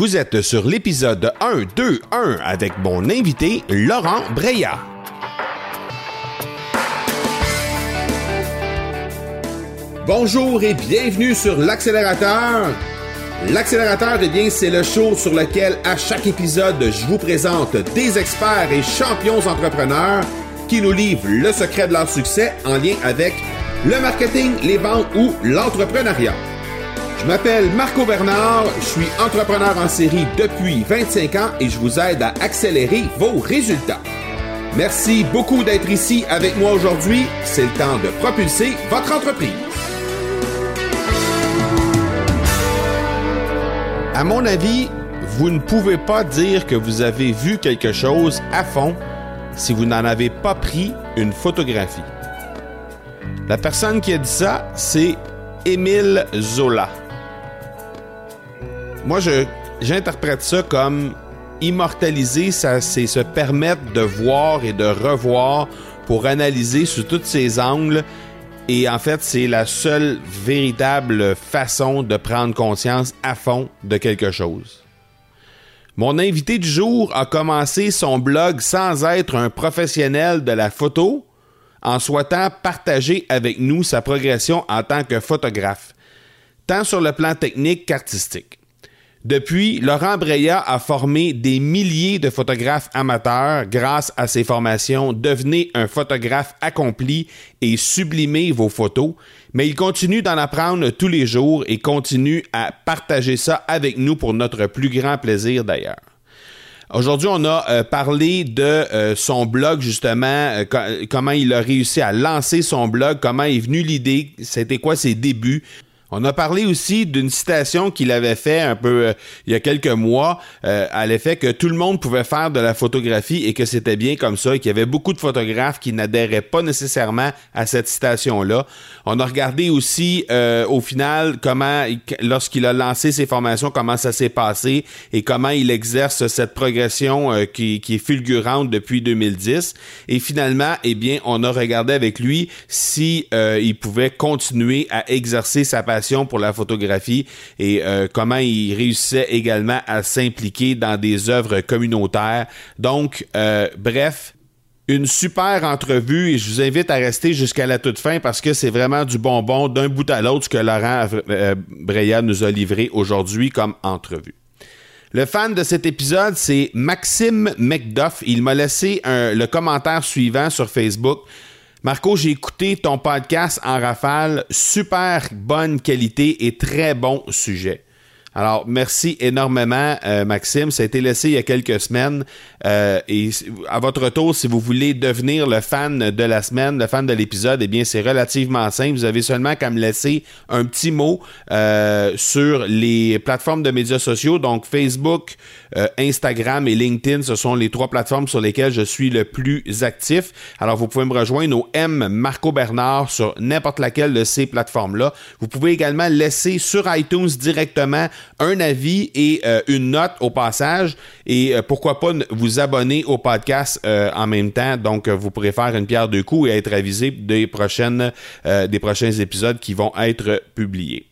Vous êtes sur l'épisode 1-2-1 avec mon invité Laurent Breya. Bonjour et bienvenue sur l'accélérateur. L'accélérateur, eh bien, c'est le show sur lequel à chaque épisode, je vous présente des experts et champions entrepreneurs qui nous livrent le secret de leur succès en lien avec le marketing, les ventes ou l'entrepreneuriat. Je m'appelle Marco Bernard, je suis entrepreneur en série depuis 25 ans et je vous aide à accélérer vos résultats. Merci beaucoup d'être ici avec moi aujourd'hui. C'est le temps de propulser votre entreprise. À mon avis, vous ne pouvez pas dire que vous avez vu quelque chose à fond si vous n'en avez pas pris une photographie. La personne qui a dit ça, c'est Émile Zola. Moi, je, j'interprète ça comme immortaliser, ça, c'est se permettre de voir et de revoir pour analyser sous tous ses angles. Et en fait, c'est la seule véritable façon de prendre conscience à fond de quelque chose. Mon invité du jour a commencé son blog sans être un professionnel de la photo, en souhaitant partager avec nous sa progression en tant que photographe, tant sur le plan technique qu'artistique. Depuis, Laurent Breya a formé des milliers de photographes amateurs grâce à ses formations Devenez un photographe accompli et sublimez vos photos, mais il continue d'en apprendre tous les jours et continue à partager ça avec nous pour notre plus grand plaisir d'ailleurs. Aujourd'hui, on a euh, parlé de euh, son blog, justement, euh, comment il a réussi à lancer son blog, comment est venue l'idée, c'était quoi ses débuts. On a parlé aussi d'une citation qu'il avait fait un peu euh, il y a quelques mois euh, à l'effet que tout le monde pouvait faire de la photographie et que c'était bien comme ça et qu'il y avait beaucoup de photographes qui n'adhéraient pas nécessairement à cette citation-là. On a regardé aussi euh, au final comment, lorsqu'il a lancé ses formations, comment ça s'est passé et comment il exerce cette progression qui, qui, est fulgurante depuis 2010. Et finalement, eh bien, on a regardé avec lui si il pouvait continuer à exercer sa passion pour la photographie et euh, comment il réussissait également à s'impliquer dans des œuvres communautaires. Donc, euh, bref, une super entrevue et je vous invite à rester jusqu'à la toute fin parce que c'est vraiment du bonbon d'un bout à l'autre ce que Laurent euh, Breya nous a livré aujourd'hui comme entrevue. Le fan de cet épisode, c'est Maxime McDuff. Il m'a laissé le commentaire suivant sur Facebook. Marco, j'ai écouté ton podcast en rafale. Super bonne qualité et très bon sujet. Alors, merci énormément, euh, Maxime. Ça a été laissé il y a quelques semaines. Euh, et à votre tour, si vous voulez devenir le fan de la semaine, le fan de l'épisode, eh bien, c'est relativement simple. Vous avez seulement qu'à me laisser un petit mot euh, sur les plateformes de médias sociaux, donc Facebook, Instagram et LinkedIn. Ce sont les trois plateformes sur lesquelles je suis le plus actif. Alors, vous pouvez me rejoindre au M Marco Bernard sur n'importe laquelle de ces plateformes-là. Vous pouvez également laisser sur iTunes directement un avis et euh, une note au passage. Et euh, pourquoi pas vous abonner au podcast euh, en même temps. Donc, vous pourrez faire une pierre deux coups et être avisé des, prochaines, des prochains épisodes qui vont être publiés.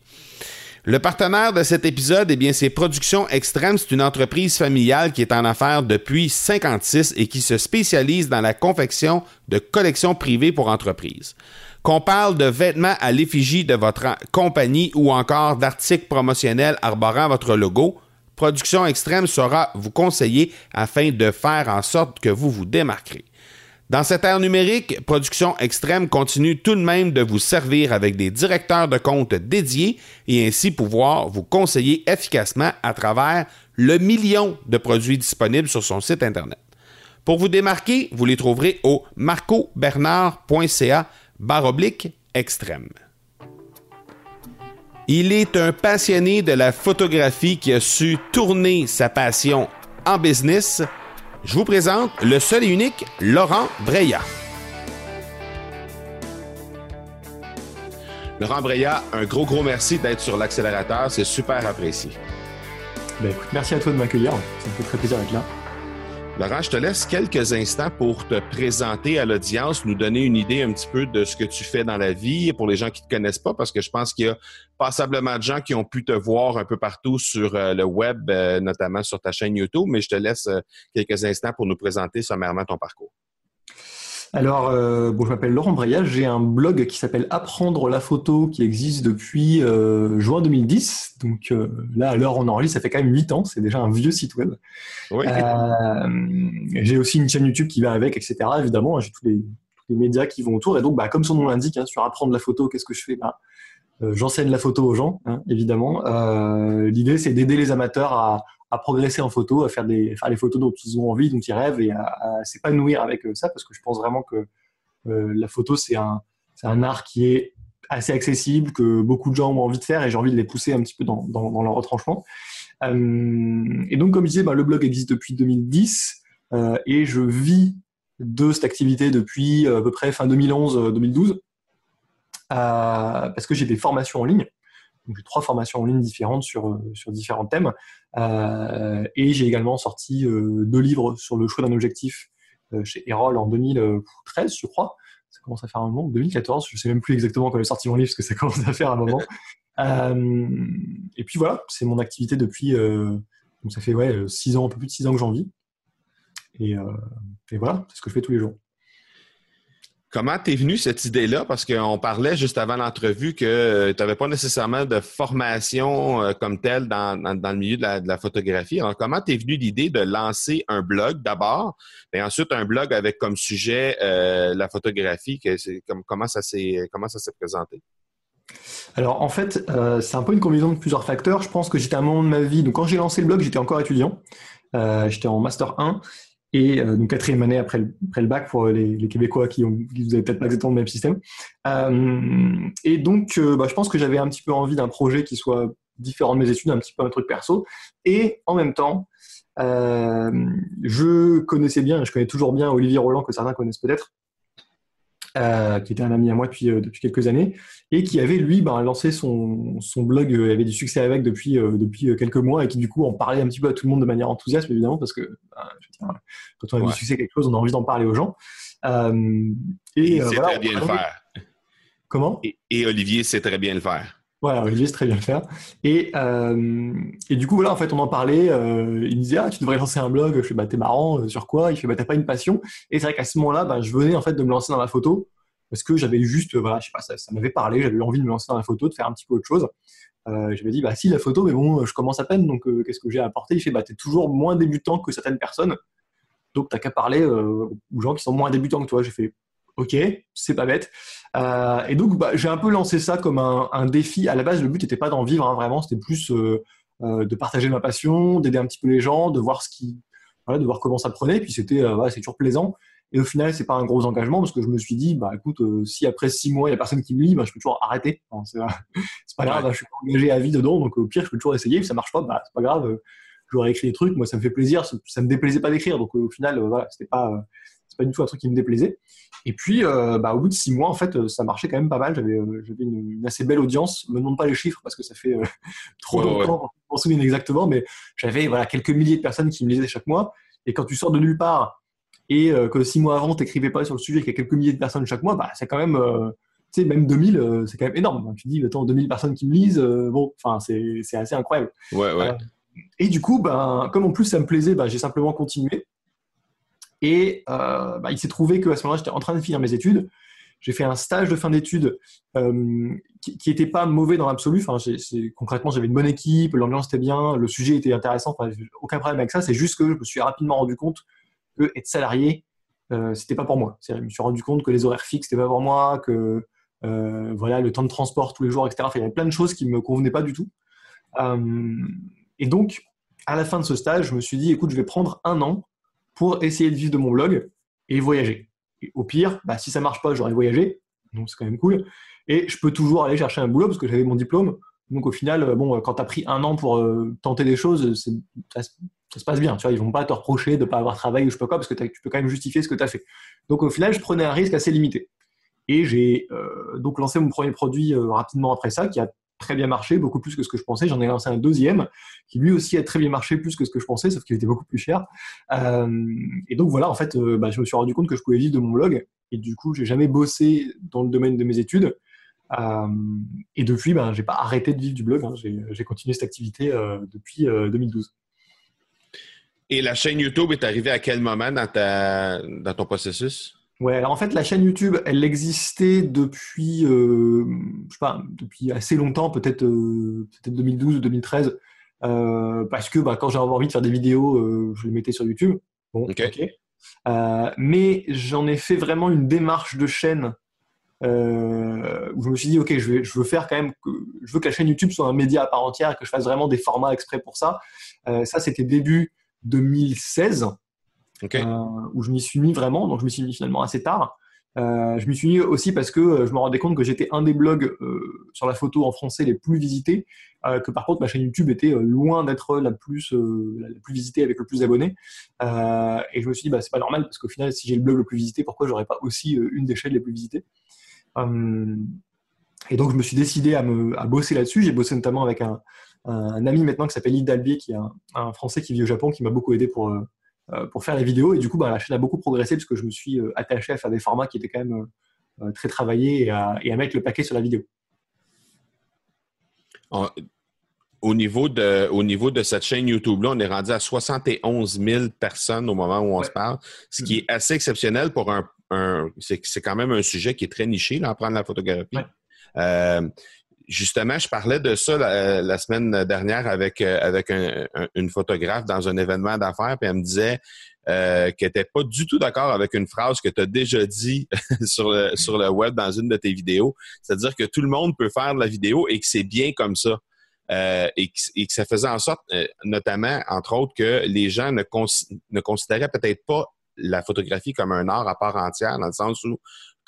Le partenaire de cet épisode, eh bien, c'est Production Extrême. C'est une entreprise familiale qui est en affaires depuis 56 et qui se spécialise dans la confection de collections privées pour entreprises qu'on parle de vêtements à l'effigie de votre compagnie ou encore d'articles promotionnels arborant votre logo, Production Extrême saura vous conseiller afin de faire en sorte que vous vous démarquerez. Dans cette ère numérique, Production Extrême continue tout de même de vous servir avec des directeurs de compte dédiés et ainsi pouvoir vous conseiller efficacement à travers le million de produits disponibles sur son site Internet. Pour vous démarquer, vous les trouverez au marcobernard.ca barre oblique extrême. Il est un passionné de la photographie qui a su tourner sa passion en business. Je vous présente le seul et unique Laurent Breya. Laurent Breya, un gros, gros merci d'être sur l'accélérateur. C'est super apprécié. Ben, merci à toi de m'accueillir. Ça me fait très plaisir d'être là. Laurent, je te laisse quelques instants pour te présenter à l'audience, nous donner une idée un petit peu de ce que tu fais dans la vie pour les gens qui ne te connaissent pas, parce que je pense qu'il y a passablement de gens qui ont pu te voir un peu partout sur euh, le web, euh, notamment sur ta chaîne YouTube, mais je te laisse euh, quelques instants pour nous présenter sommairement ton parcours. Alors, euh, bon, je m'appelle Laurent Brayage, j'ai un blog qui s'appelle Apprendre la photo qui existe depuis euh, juin 2010. Donc euh, là, à l'heure on enregistre, ça fait quand même 8 ans, c'est déjà un vieux site web. Oui. j'ai aussi une chaîne YouTube qui va avec, etc. Évidemment, j'ai tous les, tous les, médias qui vont autour. Et donc, bah, comme son nom l'indique, hein, sur Apprendre la photo, qu'est-ce que je fais? Bah, J'enseigne la photo aux gens, hein, évidemment. L'idée, c'est d'aider les amateurs à à progresser en photo, à faire des faire les photos dont ils ont envie, dont ils rêvent, et à, s'épanouir avec euh, ça, parce que je pense vraiment que euh, la photo c'est un c'est un art qui est assez accessible, que beaucoup de gens ont envie de faire, et j'ai envie de les pousser un petit peu dans, dans, dans leur retranchement. Euh, et donc, comme je disais, bah, le blog existe depuis 2010, euh, et je vis de cette activité depuis à peu près fin 2011-2012, parce que j'ai des formations en ligne j'ai trois formations en ligne différentes sur, euh, sur différents thèmes. Euh, et j'ai également sorti euh, deux livres sur le choix d'un objectif chez Erol en 2013, je crois. Ça commence à faire un moment, 2014, je ne sais même plus exactement quand j'ai sorti mon livre, parce que ça commence à faire un moment. et puis voilà, c'est mon activité depuis, donc ça fait ouais, six ans, un peu plus de six ans que j'en vis. Et, et voilà, c'est ce que je fais tous les jours. Comment t'es venu cette idée-là? Parce qu'on parlait juste avant l'entrevue que euh, tu n'avais pas nécessairement de formation euh, comme telle dans, le milieu de la, photographie. Alors, comment t'es venu l'idée de lancer un blog d'abord, et ensuite un blog avec comme sujet euh, la photographie? comment ça s'est comment ça s'est présenté? Alors en fait, c'est un peu une combinaison de plusieurs facteurs. Je pense que j'étais à un moment de ma vie. Donc quand j'ai lancé le blog, j'étais encore étudiant. j'étais en master 1 et euh, donc quatrième année après le, après le bac pour les, les Québécois qui ont qui vous avez peut-être pas exactement le même système. Euh, et donc euh, bah, je pense que j'avais un petit peu envie d'un projet qui soit différent de mes études, un petit peu un truc perso, et en même temps euh, je connaissais bien, je connais toujours bien Olivier Roland que certains connaissent peut-être, euh, qui était un ami à moi depuis, euh, depuis quelques années, et qui avait, lui, ben, lancé son, son blog, euh, avait du succès avec depuis, depuis quelques mois, et qui, du coup, en parlait un petit peu à tout le monde de manière enthousiaste, évidemment, parce que ben, quand on a du succès quelque chose, on a envie d'en parler aux gens. et, il sait très bien le faire. Comment? Et, Olivier sait très bien le faire. Voilà, Olivier sait très bien le faire. Et, et du coup, voilà, en fait, on en parlait. il me disait, ah, tu devrais lancer un blog. Je fais, bah, t'es marrant. sur quoi? Il fait, bah, t'as pas une passion. Et c'est vrai qu'à ce moment-là, bah, je venais en fait de me lancer dans la photo parce que j'avais juste, voilà, je sais pas, ça, m'avait parlé. J'avais envie de me lancer dans la photo, de faire un petit peu autre chose. Euh, j'avais dit, bah, si la photo, mais bon, je commence à peine. Donc, euh, qu'est-ce que j'ai à apporter? Il fait, bah, t'es toujours moins débutant que certaines personnes. Donc, t'as qu'à parler euh, aux gens qui sont moins débutants que toi. J'ai fait, ok, c'est pas bête. Euh, et donc, bah, j'ai un peu lancé ça comme un, un défi. À la base, le but n'était pas d'en vivre, hein, vraiment, c'était plus euh, euh, de partager ma passion, d'aider un petit peu les gens, de voir ce qui, voilà, de voir comment ça prenait. Puis c'était, voilà, c'est toujours plaisant. Et au final, c'est pas un gros engagement parce que je me suis dit, bah écoute, si après six mois il y a personne qui me lit, bah, je peux toujours arrêter. c'est pas grave, je suis pas engagé à vie dedans, donc au pire je peux toujours essayer. Si ça marche pas, bah c'est pas grave. J'aurais écrit des trucs, moi ça me fait plaisir, ça, ça me déplaisait pas d'écrire, donc au final voilà, c'était pas pas du tout un truc qui me déplaisait. Et puis, euh, bah, au bout de six mois, en fait, ça marchait quand même pas mal. J'avais, euh, j'avais une, assez belle audience. Me demande pas les chiffres parce que ça fait euh, trop longtemps qu'on m'en souviens exactement, mais j'avais voilà quelques milliers de personnes qui me lisaient chaque mois. Et quand tu sors de nulle part et que six mois avant t'écrivais pas sur le sujet qu'il y a quelques milliers de personnes chaque mois, bah c'est quand même tu sais, même 2000, c'est quand même énorme. tu dis, attends, 2000 personnes qui me lisent, bon, enfin, c'est, c'est assez incroyable. Ouais, ouais. et du coup, ben, comme en plus ça me plaisait, ben, j'ai simplement continué. Et euh, bah, il s'est trouvé qu'à ce moment-là, j'étais en train de finir mes études. J'ai fait un stage de fin d'études euh, qui, qui était pas mauvais dans l'absolu. Enfin, concrètement, j'avais une bonne équipe, l'ambiance était bien, le sujet était intéressant. Enfin, aucun problème avec ça. C'est juste que je me suis rapidement rendu compte que être salarié, euh, c'était pas pour moi. Je me suis rendu compte que les horaires fixes, c'était pas pour moi, que euh, voilà, le temps de transport tous les jours, etc. il y avait plein de choses qui me convenaient pas du tout. Et donc, à la fin de ce stage, je me suis dit, écoute, je vais prendre un an pour essayer de vivre de mon blog et voyager. Au pire, bah, si ça marche pas, j'aurais voyagé, donc c'est quand même cool. Et je peux toujours aller chercher un boulot parce que j'avais mon diplôme. Donc au final, euh, bon, quand tu as pris un an pour euh, tenter des choses, ça, se passe bien. Tu vois, ils vont pas te reprocher de pas avoir travaillé ou je sais pas quoi parce que tu peux quand même justifier ce que tu as fait. Donc au final, je prenais un risque assez limité. Et j'ai euh, donc lancé mon premier produit rapidement après ça, qui a très bien marché, beaucoup plus que ce que je pensais. J'en ai lancé un deuxième qui lui aussi a très bien marché, plus que ce que je pensais, sauf qu'il était beaucoup plus cher. Euh, et donc voilà, en fait, euh, bah, je me suis rendu compte que je pouvais vivre de mon blog. Et du coup, j'ai jamais bossé dans le domaine de mes études. Euh, et depuis, ben, j'ai pas arrêté de vivre du blog. Hein. J'ai continué cette activité depuis 2012. Et la chaîne YouTube est arrivée à quel moment dans, ta, dans ton processus? Ouais, alors en fait, la chaîne YouTube, elle existait depuis, euh, je sais pas, depuis assez longtemps, peut-être euh, peut 2012 ou 2013, euh, parce que bah, quand j'avais envie de faire des vidéos, euh, je les mettais sur YouTube. Bon, ok. Euh, mais j'en ai fait vraiment une démarche de chaîne où je me suis dit, ok, je, vais, je veux faire quand même, que, je veux que la chaîne YouTube soit un média à part entière, que je fasse vraiment des formats exprès pour ça. ça, c'était début 2016. Euh, où je m'y suis mis vraiment. Donc, je me suis mis finalement assez tard. Euh, je m'y suis mis aussi parce que euh, je me rendais compte que j'étais un des blogs sur la photo en français les plus visités, que par contre ma chaîne YouTube était loin d'être la plus la plus visitée avec le plus d'abonnés. et je me suis dit bah c'est pas normal parce qu'au final si j'ai le blog le plus visité, pourquoi j'aurais pas aussi une des chaînes les plus visitées? Et donc je me suis décidé à bosser là-dessus. J'ai bossé notamment avec un, ami maintenant qui s'appelle Yves Dalbier, qui est un, Français qui vit au Japon, qui m'a beaucoup aidé pour pour faire les vidéos. Et du coup, bah, la chaîne a beaucoup progressé parce que je me suis euh, attaché à faire des formats qui étaient quand même euh, très travaillés et à, mettre le paquet sur la vidéo. Au niveau, de, au niveau de cette chaîne YouTube-là, on est rendu à 71 000 personnes au moment où on se parle, ce qui est assez exceptionnel pour un. c'est quand même un sujet qui est très niché, là, en prendre la photographie justement, je parlais de ça la, semaine dernière avec, euh, avec une photographe dans un événement d'affaires, puis elle me disait euh, qu'elle n'était pas du tout d'accord avec une phrase que tu as déjà dit sur, le, sur le web dans une de tes vidéos. C'est-à-dire que tout le monde peut faire de la vidéo et que c'est bien comme ça. Euh, et, que, ça faisait en sorte, notamment, entre autres, que les gens ne, ne considéraient peut-être pas la photographie comme un art à part entière, dans le sens où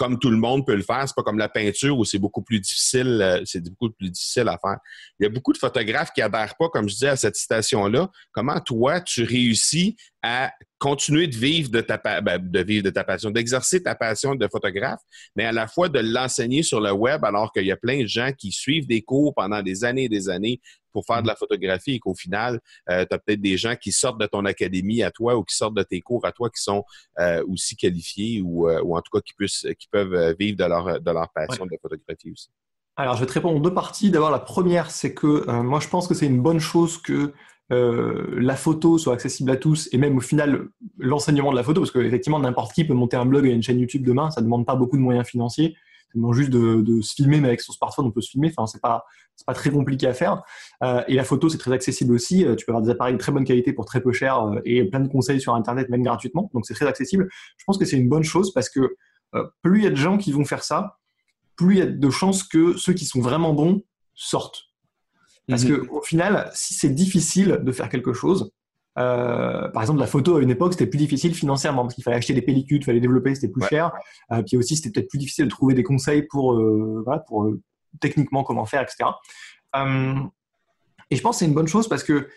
comme tout le monde peut le faire. C'est pas comme la peinture où c'est beaucoup plus difficile, euh, c'est beaucoup plus difficile à faire. Il y a beaucoup de photographes qui adhèrent pas, comme je disais, à cette citation-là. Comment toi, tu réussis à continuer de vivre de ta, ben, de vivre de ta passion, d'exercer ta passion de photographe, mais à la fois de l'enseigner sur le web alors qu'il y a plein de gens qui suivent des cours pendant des années et des années pour faire de la photographie et qu'au final, euh, tu as peut-être des gens qui sortent de ton académie à toi ou qui sortent de tes cours à toi qui sont euh, aussi qualifiés ou, euh, ou, en tout cas qui, puissent, qui peuvent vivre de leur, de leur passion de photographie aussi. Alors, je vais te répondre en deux parties. D'abord, la première, c'est que moi, je pense que c'est une bonne chose que euh, la photo soit accessible à tous et même au final l'enseignement de la photo, parce qu'effectivement n'importe qui peut monter un blog et une chaîne YouTube demain, ça ne demande pas beaucoup de moyens financiers, ça demande juste de, se filmer, mais avec son smartphone on peut se filmer, enfin c'est pas pas très compliqué à faire. Euh, et la photo c'est très accessible aussi, euh, tu peux avoir des appareils de très bonne qualité pour très peu cher et plein de conseils sur internet même gratuitement, donc c'est très accessible. Je pense que c'est une bonne chose parce que plus il y a de gens qui vont faire ça, plus il y a de chances que ceux qui sont vraiment bons sortent. Parce mhm. qu'au final, si c'est difficile de faire quelque chose, euh, par exemple, la photo à une époque, c'était plus difficile financièrement parce qu'il fallait acheter des pellicules, il fallait développer, c'était plus cher. Euh, puis aussi, c'était peut-être plus difficile de trouver des conseils pour, euh, voilà, pour techniquement comment faire, etc. Et je pense que c'est une bonne chose parce que,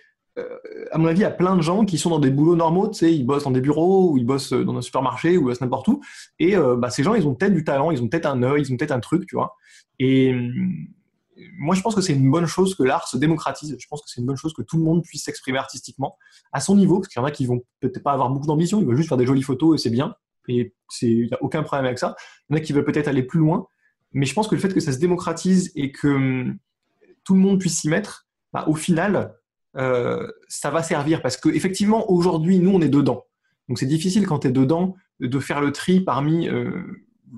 à mon avis, il y a plein de gens qui sont dans des boulots normaux, tu sais, ils bossent dans des bureaux ou ils bossent dans un supermarché ou ils bossent n'importe où. Et bah, ces gens, ils ont peut-être du talent, ils ont peut-être un œil, ils ont peut-être un truc, tu vois. Et moi, je pense que c'est une bonne chose que l'art se démocratise. Je pense que c'est une bonne chose que tout le monde puisse s'exprimer artistiquement à son niveau, parce qu'il y en a qui vont peut-être pas avoir beaucoup d'ambition, ils veulent juste faire des jolies photos et c'est bien. Et il n'y a aucun problème avec ça. Il y en a qui veulent peut-être aller plus loin. Mais je pense que le fait que ça se démocratise et que hum, tout le monde puisse s'y mettre, bah, au final, euh, ça va servir. Parce qu'effectivement, aujourd'hui, nous, on est dedans. Donc c'est difficile quand tu es dedans de faire le tri parmi euh,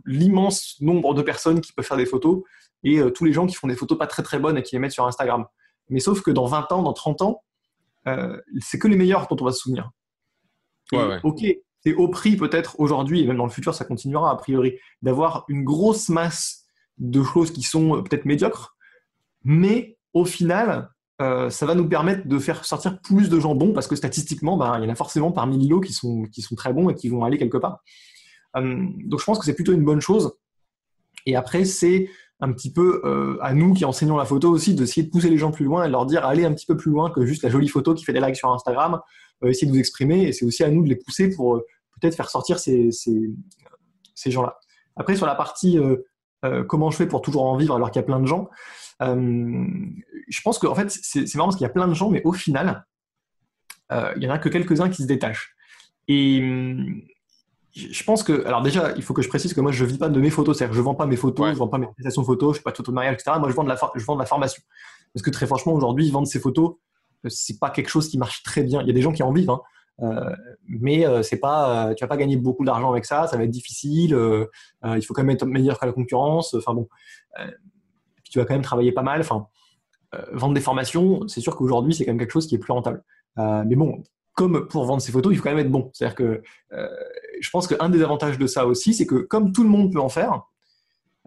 l'immense nombre de personnes qui peuvent faire des photos et euh, tous les gens qui font des photos pas très très bonnes et qui les mettent sur Instagram. Mais sauf que dans 20 ans, dans 30 ans, euh, c'est que les meilleurs dont on va se souvenir. Ok, c'est au prix peut-être aujourd'hui, et même dans le futur, ça continuera a priori, d'avoir une grosse masse de choses qui sont euh, peut-être médiocres, mais au final, ça va nous permettre de faire sortir plus de gens bons parce que statistiquement, ben, il y en a forcément parmi l'îlot qui sont, qui sont très bons et qui vont aller quelque part. Donc je pense que c'est plutôt une bonne chose. Et après, c'est un petit peu euh, à nous qui enseignons la photo aussi d'essayer de pousser les gens plus loin et de leur dire allez un petit peu plus loin que juste la jolie photo qui fait des likes sur Instagram, euh, essayer de vous exprimer et c'est aussi à nous de les pousser pour euh, peut-être faire sortir ces, ces, ces gens-là. Après sur la partie comment je fais pour toujours en vivre alors qu'il y a plein de gens Je pense que en fait, c'est marrant parce qu'il y a plein de gens, mais au final, il y en a que quelques-uns qui se détachent. Et je pense que, alors déjà, il faut que je précise que moi, je ne vis pas de mes photos, c'est-à-dire que je ne vends pas mes photos, je ne vends pas mes prestations photos, je ne fais pas de photos de mariage, etc. Moi, je vends de la, je vends de la formation. Parce que très franchement, aujourd'hui, vendre ses photos, euh, c'est pas quelque chose qui marche très bien. Il y a des gens qui en vivent, hein. euh, mais euh, c'est pas, tu vas pas gagner beaucoup d'argent avec ça, ça va être difficile. il faut quand même être meilleur que la concurrence. Enfin bon, tu vas quand même travailler pas mal. Enfin, vendre des formations, c'est sûr qu'aujourd'hui, c'est quand même quelque chose qui est plus rentable. mais bon, comme pour vendre ses photos, il faut quand même être bon. C'est-à-dire que euh, je pense qu'un des avantages de ça aussi, c'est que comme tout le monde peut en faire,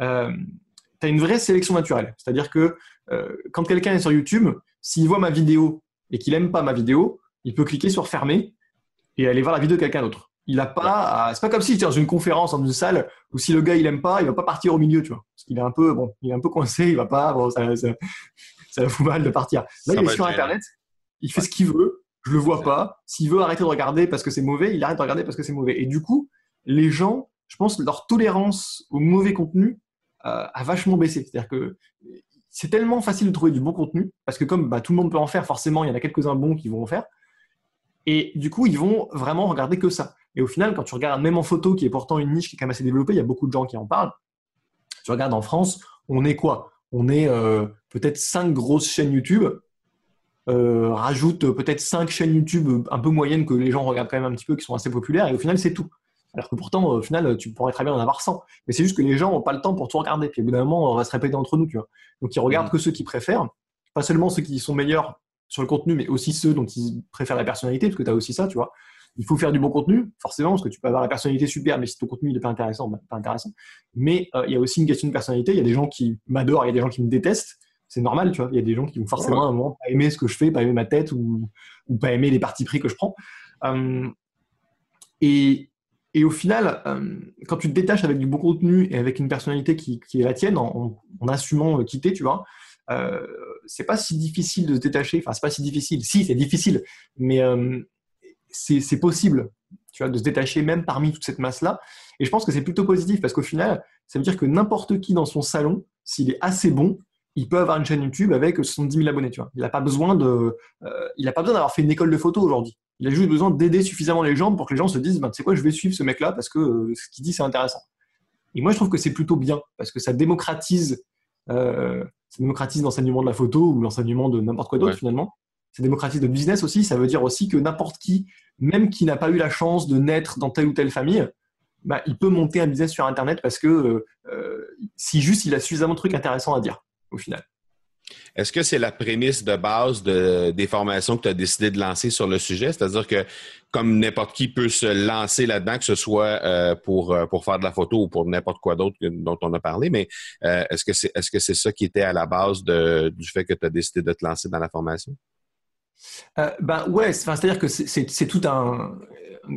euh, tu as une vraie sélection naturelle. C'est-à-dire que euh, quand quelqu'un est sur YouTube, s'il voit ma vidéo et qu'il n'aime pas ma vidéo, il peut cliquer sur fermer et aller voir la vidéo de quelqu'un d'autre. Il n'a pas, c'est pas comme si tu dans une conférence dans une salle où si le gars il aime pas, il va pas partir au milieu, tu vois, parce qu'il est un peu bon, il est un peu coincé, il va pas, bon, ça, ça, ça fout mal de partir. Là, il est sur Internet, il fait ce qu'il veut, je le vois pas. S'il veut arrêter de regarder parce que c'est mauvais, il arrête de regarder parce que c'est mauvais. Et du coup, les gens, je pense, leur tolérance au mauvais contenu euh, a vachement baissé. C'est-à-dire que c'est tellement facile de trouver du bon contenu parce que comme bah, tout le monde peut en faire, forcément, il y en a quelques-uns bons qui vont en faire. Et du coup, ils vont vraiment regarder que ça. Et au final, quand tu regardes même en photo, qui est pourtant une niche qui est quand même assez développée, il y a beaucoup de gens qui en parlent. Tu regardes en France, on est quoi? On est euh, peut-être cinq grosses chaînes YouTube euh, rajoute peut-être cinq chaînes YouTube un peu moyennes que les gens regardent quand même un petit peu, qui sont assez populaires, et au final, c'est tout. Alors que pourtant, au final, tu pourrais très bien en avoir 100. Mais c'est juste que les gens n'ont pas le temps pour tout regarder. Puis au bout d'un moment, on va se répéter entre nous, tu vois. Donc ils regardent mm. que ceux qui préfèrent, pas seulement ceux qui sont meilleurs sur le contenu, mais aussi ceux dont ils préfèrent la personnalité, parce que tu as aussi ça, tu vois. Il faut faire du bon contenu, forcément, parce que tu peux avoir la personnalité super, mais si ton contenu n'est pas intéressant, bah, pas intéressant. Mais euh, il y a aussi une question de personnalité. Il y a des gens qui m'adorent, il y a des gens qui me détestent c'est normal, tu vois. Il y a des gens qui vont forcément à un moment pas aimer ce que je fais, pas aimer ma tête ou, pas aimer les parties pris que je prends. Euh, et, au final, euh, quand tu te détaches avec du bon contenu et avec une personnalité qui, est la tienne, en, assumant quitter, tu vois, euh, c'est pas si difficile de se détacher. Enfin, c'est pas si difficile. Si, c'est difficile, mais euh, c'est possible, tu vois, de se détacher même parmi toute cette masse-là. Et je pense que c'est plutôt positif parce qu'au final, ça veut dire que n'importe qui dans son salon, s'il est assez bon, il peut avoir une chaîne YouTube avec 70 000 abonnés. Tu vois. Il n'a pas besoin de, euh, il a pas besoin d'avoir fait une école de photo aujourd'hui. Il a juste besoin d'aider suffisamment les gens pour que les gens se disent, ben, tu sais quoi, je vais suivre ce mec-là parce que euh, ce qu'il dit c'est intéressant. Et moi, je trouve que c'est plutôt bien parce que ça démocratise, euh, ça démocratise l'enseignement de la photo ou l'enseignement de n'importe quoi d'autre finalement. Ça démocratise le business aussi. Ça veut dire aussi que n'importe qui, même qui n'a pas eu la chance de naître dans telle ou telle famille, bah, il peut monter un business sur Internet parce que si juste il a suffisamment de trucs intéressants à dire au final. Est-ce que c'est la prémisse de base de, des formations que tu as décidé de lancer sur le sujet? C'est-à-dire que comme n'importe qui peut se lancer là-dedans, que ce soit euh, pour, euh, pour faire de la photo ou pour n'importe quoi d'autre dont on a parlé, mais euh, est-ce que c'est est-ce que c'est ça qui était à la base de, du fait que tu as décidé de te lancer dans la formation? ben ouais, c'est-à-dire que c'est tout un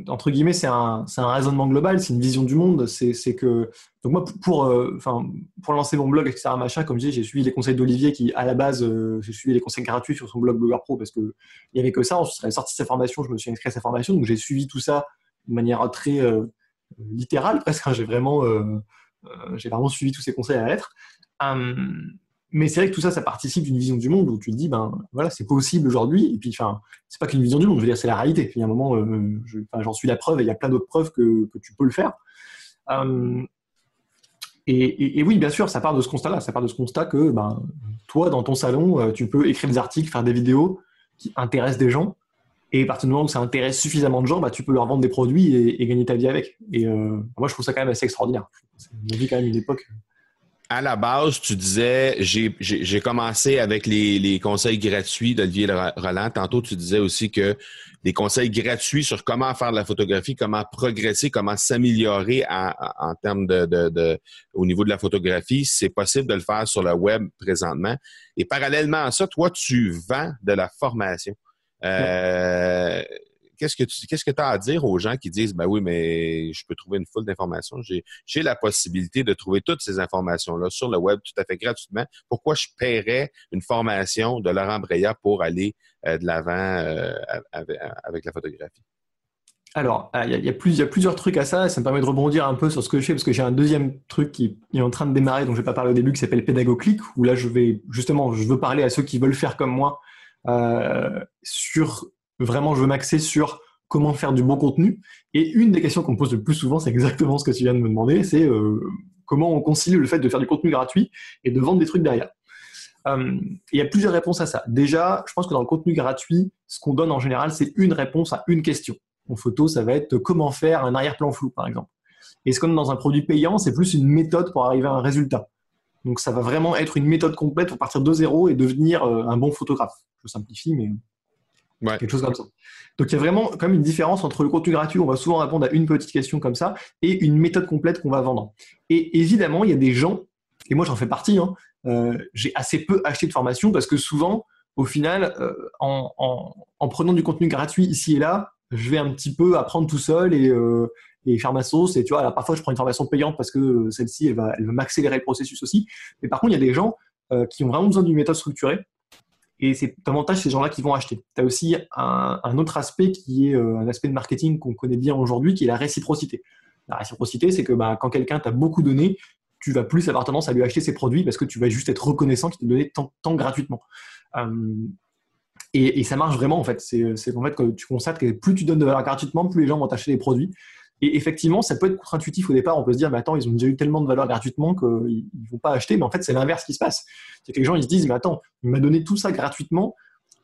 entre guillemets, c'est un, un, raisonnement global, c'est une vision du monde. C'est que donc moi pour euh, enfin pour lancer mon blog etc machin, comme je dis, j'ai suivi les conseils d'Olivier qui à la base euh, j'ai suivi les conseils gratuits sur son blog Blogger Pro parce que il y avait que ça. Ensuite, il a sorti sa formation, je me suis inscrit à sa formation, donc j'ai suivi tout ça de manière très euh, littérale presque. Hein. j'ai vraiment j'ai vraiment suivi tous ses conseils à la lettre. Hum, mais c'est vrai que tout ça, ça participe d'une vision du monde où tu te dis, ben voilà, c'est possible aujourd'hui. Et puis, enfin, c'est pas qu'une vision du monde, je veux dire, c'est la réalité. Il y a un moment, euh, j'en suis la preuve et il y a plein d'autres preuves que, tu peux le faire. Euh, et, et, oui, bien sûr, ça part de ce constat-là. Ça part de ce constat que, ben, toi, dans ton salon, euh, tu peux écrire des articles, faire des vidéos qui intéressent des gens. Et à partir du moment où ça intéresse suffisamment de gens, bah, tu peux leur vendre des produits et, gagner ta vie avec. Et moi, je trouve ça quand même assez extraordinaire. On vit quand même une époque à la base, tu disais, j'ai commencé avec les, conseils gratuits d'Olivier Roland. Tantôt, tu disais aussi que des conseils gratuits sur comment faire de la photographie, comment progresser, comment s'améliorer en, termes de, au niveau de la photographie, c'est possible de le faire sur le web présentement. Et parallèlement à ça, toi, tu vends de la formation. Euh, qu'est-ce que tu qu'est-ce que as à dire aux gens qui disent ben oui, mais je peux trouver une foule d'informations. J'ai la possibilité de trouver toutes ces informations-là sur le web tout à fait gratuitement. Pourquoi je paierais une formation de Laurent Breya pour aller euh, de l'avant euh, avec, la photographie? alors, il y, a, plusieurs trucs à ça. Ça me permet de rebondir un peu sur ce que je fais parce que j'ai un deuxième truc qui est en train de démarrer, dont je vais pas parler au début, qui s'appelle Pédagogclick, où là, je vais justement, je veux parler à ceux qui veulent faire comme moi euh, sur vraiment, je veux m'axer sur comment faire du bon contenu. Et une des questions qu'on me pose le plus souvent, c'est exactement ce que tu viens de me demander, c'est euh, comment on concilie le fait de faire du contenu gratuit et de vendre des trucs derrière. Euh, il y a plusieurs réponses à ça. Déjà, je pense que dans le contenu gratuit, ce qu'on donne en général, c'est une réponse à une question. En photo, ça va être comment faire un arrière-plan flou, par exemple. Et ce qu'on dans un produit payant, c'est plus une méthode pour arriver à un résultat. Donc ça va vraiment être une méthode complète pour partir de zéro et devenir euh, un bon photographe. Je simplifie, mais quelque chose comme ça. Donc il y a vraiment quand même une différence entre le contenu gratuit, on va souvent répondre à une petite question comme ça, et une méthode complète qu'on va vendre. Et évidemment, il y a des gens, et moi j'en fais partie, hein, euh, j'ai assez peu acheté de formation parce que souvent, au final, euh, en, prenant du contenu gratuit ici et là, je vais un petit peu apprendre tout seul et, euh, faire ma sauce. Et tu vois, parfois, je prends une formation payante parce que celle-ci, elle va, elle va m'accélérer le processus aussi. Mais par contre, il y a des gens qui ont vraiment besoin d'une méthode structurée. Et c'est davantage ces gens-là qui vont acheter. Tu as aussi un, autre aspect qui est euh, un aspect de marketing qu'on connaît bien aujourd'hui, qui est la réciprocité. La réciprocité, c'est que bah, quand quelqu'un t'a beaucoup donné, tu vas plus avoir tendance à lui acheter ses produits parce que tu vas juste être reconnaissant qu'il t'a donné tant, gratuitement. Et, ça marche vraiment en fait. C'est qu'en fait que tu constates que plus tu donnes de valeur gratuitement, plus les gens vont t'acheter des produits. Et effectivement, ça peut être contre-intuitif au départ. On peut se dire, mais attends, ils ont déjà eu tellement de valeur gratuitement qu'ils ne vont pas acheter. Mais en fait, c'est l'inverse qui se passe. C'est que les gens ils se disent, mais attends, il m'a donné tout ça gratuitement.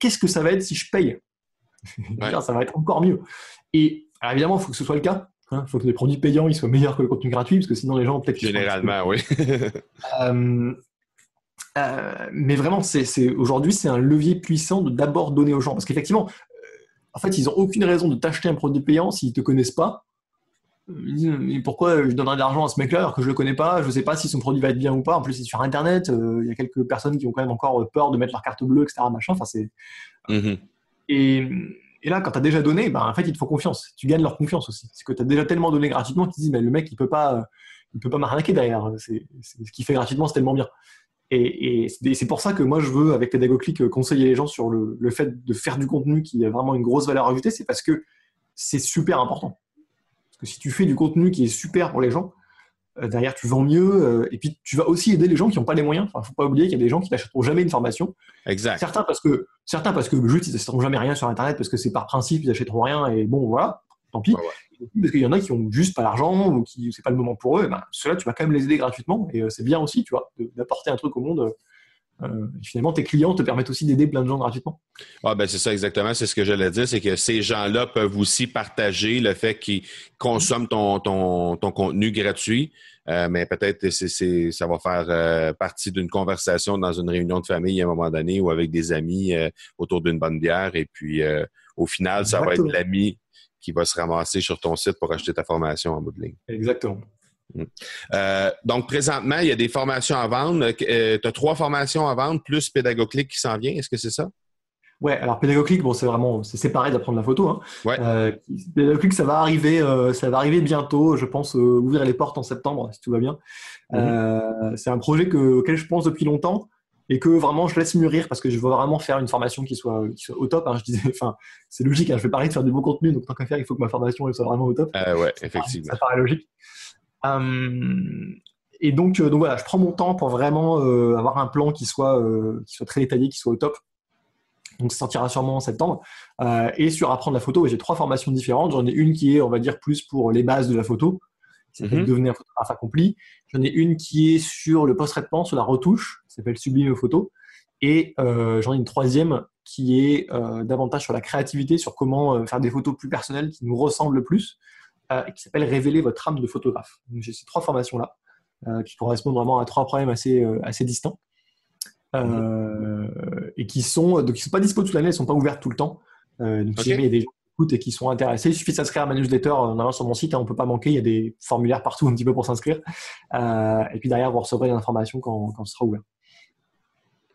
Qu'est-ce que ça va être si je paye? Ça va être encore mieux. Et évidemment, il faut que ce soit le cas. Il hein. faut que les produits payants ils soient meilleurs que le contenu gratuit, parce que sinon les gens peut-être. Généralement, oui. euh, euh, mais vraiment, c'est, aujourd'hui, c'est un levier puissant de d'abord donner aux gens. Parce qu'effectivement, euh, en fait, ils n'ont aucune raison de t'acheter un produit payant s'ils ne te connaissent pas. Ils disent, mais pourquoi je donnerais de l'argent à ce mec-là alors que je ne le connais pas Je ne sais pas si son produit va être bien ou pas. En plus, c'est sur Internet. Euh, il y a quelques personnes qui ont quand même encore peur de mettre leur carte bleue, etc. Machin. Enfin, c'est... Mm-hmm. Et, et, là, quand tu as déjà donné, ben, en fait, il te faut confiance. Tu gagnes leur confiance aussi. C'est que tu as déjà tellement donné gratuitement qu'ils disent, mais le mec, il ne peut pas, il peut pas m'arnaquer derrière. C'est, ce qu'il fait gratuitement, c'est tellement bien. Et, c'est pour ça que moi, je veux, avec Pédagogclick, euh, conseiller les gens sur le, fait de faire du contenu qui a vraiment une grosse valeur ajoutée. C'est parce que c'est super important. Parce que si tu fais du contenu qui est super pour les gens, euh, derrière, tu vends mieux. Euh, et puis, tu vas aussi aider les gens qui n'ont pas les moyens. Il ne faut pas oublier qu'il y a des gens qui n'achèteront jamais une formation. Exact. Certains parce que, certains parce que juste, ils n'achèteront jamais rien sur Internet parce que c'est par principe, ils n'achèteront rien. Et bon, voilà, tant pis. Parce qu'il y en a qui ont juste pas l'argent ou qui c'est pas le moment pour eux. Ben, Ceux-là, tu vas quand même les aider gratuitement et euh, c'est bien aussi, tu vois, d'apporter un truc au monde. Euh, finalement, tes clients te permettent aussi d'aider plein de gens gratuitement. Ah ben c'est ça exactement, c'est ce que j'allais dire, c'est que ces gens-là peuvent aussi partager le fait qu'ils consomment ton, ton, ton, contenu gratuit, euh, mais peut-être c'est, ça va faire partie d'une conversation dans une réunion de famille à un moment donné ou avec des amis autour d'une bonne bière, et puis au final, ça va être l'ami qui va se ramasser sur ton site pour acheter ta formation en bout de ligne. Exactement. Hmm. Euh, donc, présentement, il y a des formations à vendre. Euh, tu as trois formations à vendre, plus Pédagogclick qui s'en vient. Est-ce que c'est ça? Ouais, alors Pédagogclick, bon, c'est vraiment c'est séparé d'apprendre la photo. Hein. Ouais. Euh, Pédagogclick, ça va arriver, ça va arriver bientôt. Je pense ouvrir les portes en septembre, si tout va bien. Mhm. c'est un projet auquel je pense depuis longtemps et que vraiment je laisse mûrir parce que je veux vraiment faire une formation qui soit, qui soit au top. Hein. Je disais, enfin, c'est logique. Hein, je vais parler de faire du bon contenu, donc tant qu'à faire, il faut que ma formation elle soit vraiment au top. Euh, ouais, effectivement. Ça, paraît logique. Hum, et donc, euh, donc voilà, je prends mon temps pour vraiment euh, avoir un plan qui soit, euh, qui soit très détaillé, qui soit au top. Donc, ça sortira sûrement en septembre. Euh, et sur apprendre la photo, j'ai trois formations différentes. J'en ai une qui est, on va dire, plus pour les bases de la photo qui s'appelle mhm. Devenir photographe accompli. J'en ai une qui est sur le post-traitement, sur la retouche, qui s'appelle Sublime photo. Et euh, j'en ai une troisième qui est euh, davantage sur la créativité, sur comment euh, faire des photos plus personnelles qui nous ressemblent le plus, qui s'appelle Révéler votre âme de photographe. J'ai ces trois formations-là, qui correspondent vraiment à trois problèmes assez, assez distincts. et qui sont donc sont pas dispo toute l'année, elles sont pas ouvertes tout le temps. donc si jamais il y a des gens et qui sont intéressés, il suffit de s'inscrire à ma newsletter en allant sur mon site. Hein, on ne peut pas manquer, il y a des formulaires partout un petit peu pour s'inscrire. Euh, et puis derrière, vous recevrez l'information quand, quand ce sera ouvert.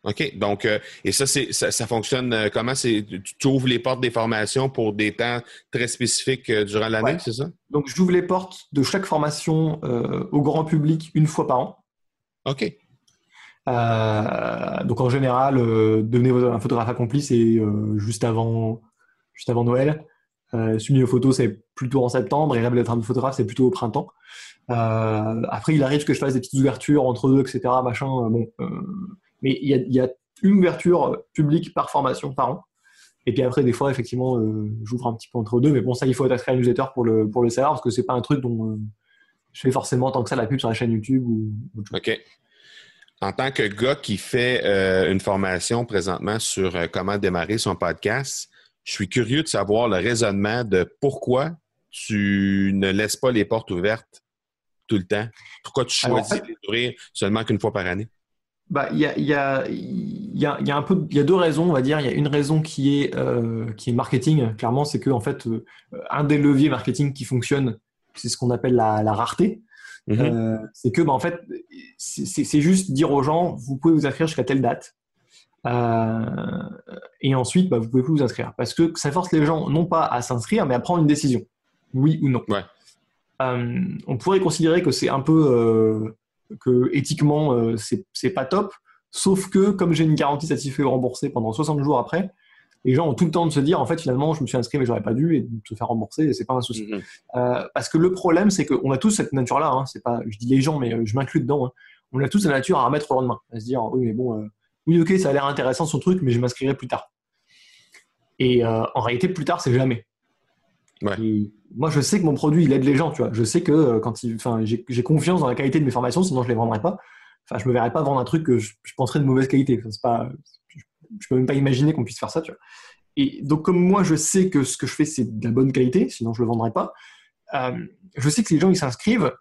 OK? Donc, euh, et ça, ça, fonctionne euh, comment? C'est, tu ouvres les portes des formations pour des temps très spécifiques durant l'année, c'est ça? Donc, j'ouvre les portes de chaque formation au grand public une fois par an. OK. donc, en général, devenez un photographe accompli, c'est juste, avant, juste avant Noël. Euh, Sublime Photo, c'est plutôt en septembre et Rêve d'être un photographe, c'est plutôt au printemps. Euh, après, il arrive que je fasse des petites ouvertures entre deux, etc. Machin, euh, bon, euh, mais il y a, y a, une ouverture publique par formation par an. Et puis après, des fois, effectivement, euh, j'ouvre un petit peu entre deux. Mais bon, ça, il faut être inscrit à newsletter pour le, pour le savoir parce que c'est pas un truc dont euh, je fais forcément tant que ça la pub sur la chaîne YouTube ou autre chose. OK. En tant que gars qui fait euh, une formation présentement sur euh, comment démarrer son podcast, je suis curieux de savoir le raisonnement de pourquoi tu ne laisses pas les portes ouvertes tout le temps. Pourquoi tu choisis Alors, en fait- d'ouvrir seulement qu'une fois par année? Bah, il y a, il y, a, il y, a, il y a un peu, il y a deux raisons, on va dire. Il y a une raison qui est, euh, qui est marketing. Clairement, c'est que en fait, euh, un des leviers marketing qui fonctionne, c'est ce qu'on appelle la, la rareté. Mhm. Euh, c'est que, bah, en fait, c'est juste dire aux gens, vous pouvez vous inscrire jusqu'à telle date. Et ensuite, bah, vous pouvez plus vous inscrire. Parce que ça force les gens, non pas à s'inscrire, mais à prendre une décision. Oui ou non. Ouais. On pourrait considérer que c'est un peu, que éthiquement, euh, c'est pas top. Sauf que, comme j'ai une garantie satisfait ou remboursée pendant 60 jours après, les gens ont tout le temps de se dire, en fait, finalement, je me suis inscrit, mais j'aurais pas dû, et de se faire rembourser, et c'est pas un souci. Mhm. Euh, parce que le problème, c'est qu'on a tous cette nature-là. Hein, c'est pas, je dis les gens, mais euh, je m'inclus dedans. hein. On a tous la nature à remettre au lendemain, à se dire oui, mais bon, euh, oui, ok, ça a l'air intéressant son truc, mais je m'inscrirai plus tard. Et euh, en réalité, plus tard, c'est jamais. Moi, je sais que mon produit, il aide les gens. Tu vois, je sais que euh, quand il, enfin, j'ai confiance dans la qualité de mes formations, sinon je les vendrais pas. Enfin, je me verrais pas vendre un truc que je, je penserais de mauvaise qualité. Enfin, pas, je, peux même pas imaginer qu'on puisse faire ça. Tu vois. Et donc, comme moi, je sais que ce que je fais, c'est de la bonne qualité, sinon je le vendrais pas. Euh, je sais que les gens, ils s'inscrivent,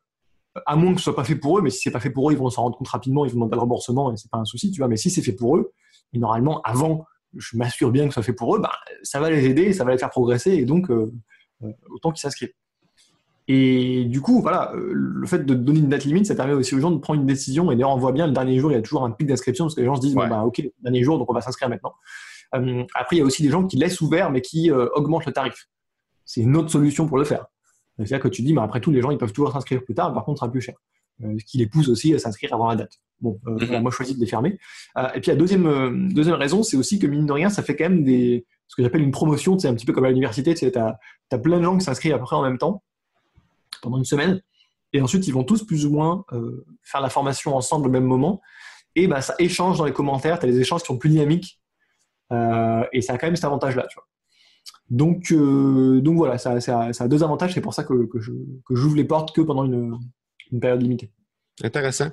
à moins que ce soit pas fait pour eux, mais si c'est pas fait pour eux, ils vont s'en rendre compte rapidement, ils vont demander le remboursement et c'est pas un souci, tu vois. Mais si c'est fait pour eux, et normalement, avant, je m'assure bien que ce soit fait pour eux, bah, ça va les aider, ça va les faire progresser et donc, euh, autant qu'ils s'inscrivent. Et du coup, voilà, euh, le fait de donner une date limite, ça permet aussi aux gens de prendre une décision. Et d'ailleurs, on voit bien, le dernier jour, il y a toujours un pic d'inscription parce que les gens se disent, Ouais. bah, ok, dernier jour, donc on va s'inscrire maintenant. Euh, après, il y a aussi des gens qui laissent ouvert, mais qui euh, augmentent le tarif. C'est une autre solution pour le faire. C'est-à-dire que tu dis, mais après tout, les gens, ils peuvent toujours s'inscrire plus tard, par contre, ça sera plus cher. Euh, ce qui les pousse aussi à s'inscrire avant la date. Bon, voilà, moi, je choisis de les fermer. Et puis, la deuxième, deuxième raison, c'est aussi que, mine de rien, ça fait quand même des, ce que j'appelle une promotion, c'est un petit peu comme à l'université, tu as, plein de gens qui s'inscrivent à peu près en même temps, pendant une semaine, et ensuite, ils vont tous plus ou moins euh, faire la formation ensemble au même moment, et bah, ça échange dans les commentaires, tu as des échanges qui sont plus dynamiques, euh, et ça a quand même cet avantage-là. Donc, euh, donc voilà, ça, a deux avantages, c'est pour ça que, que j'ouvre les portes que pendant une, période limitée. Intéressant.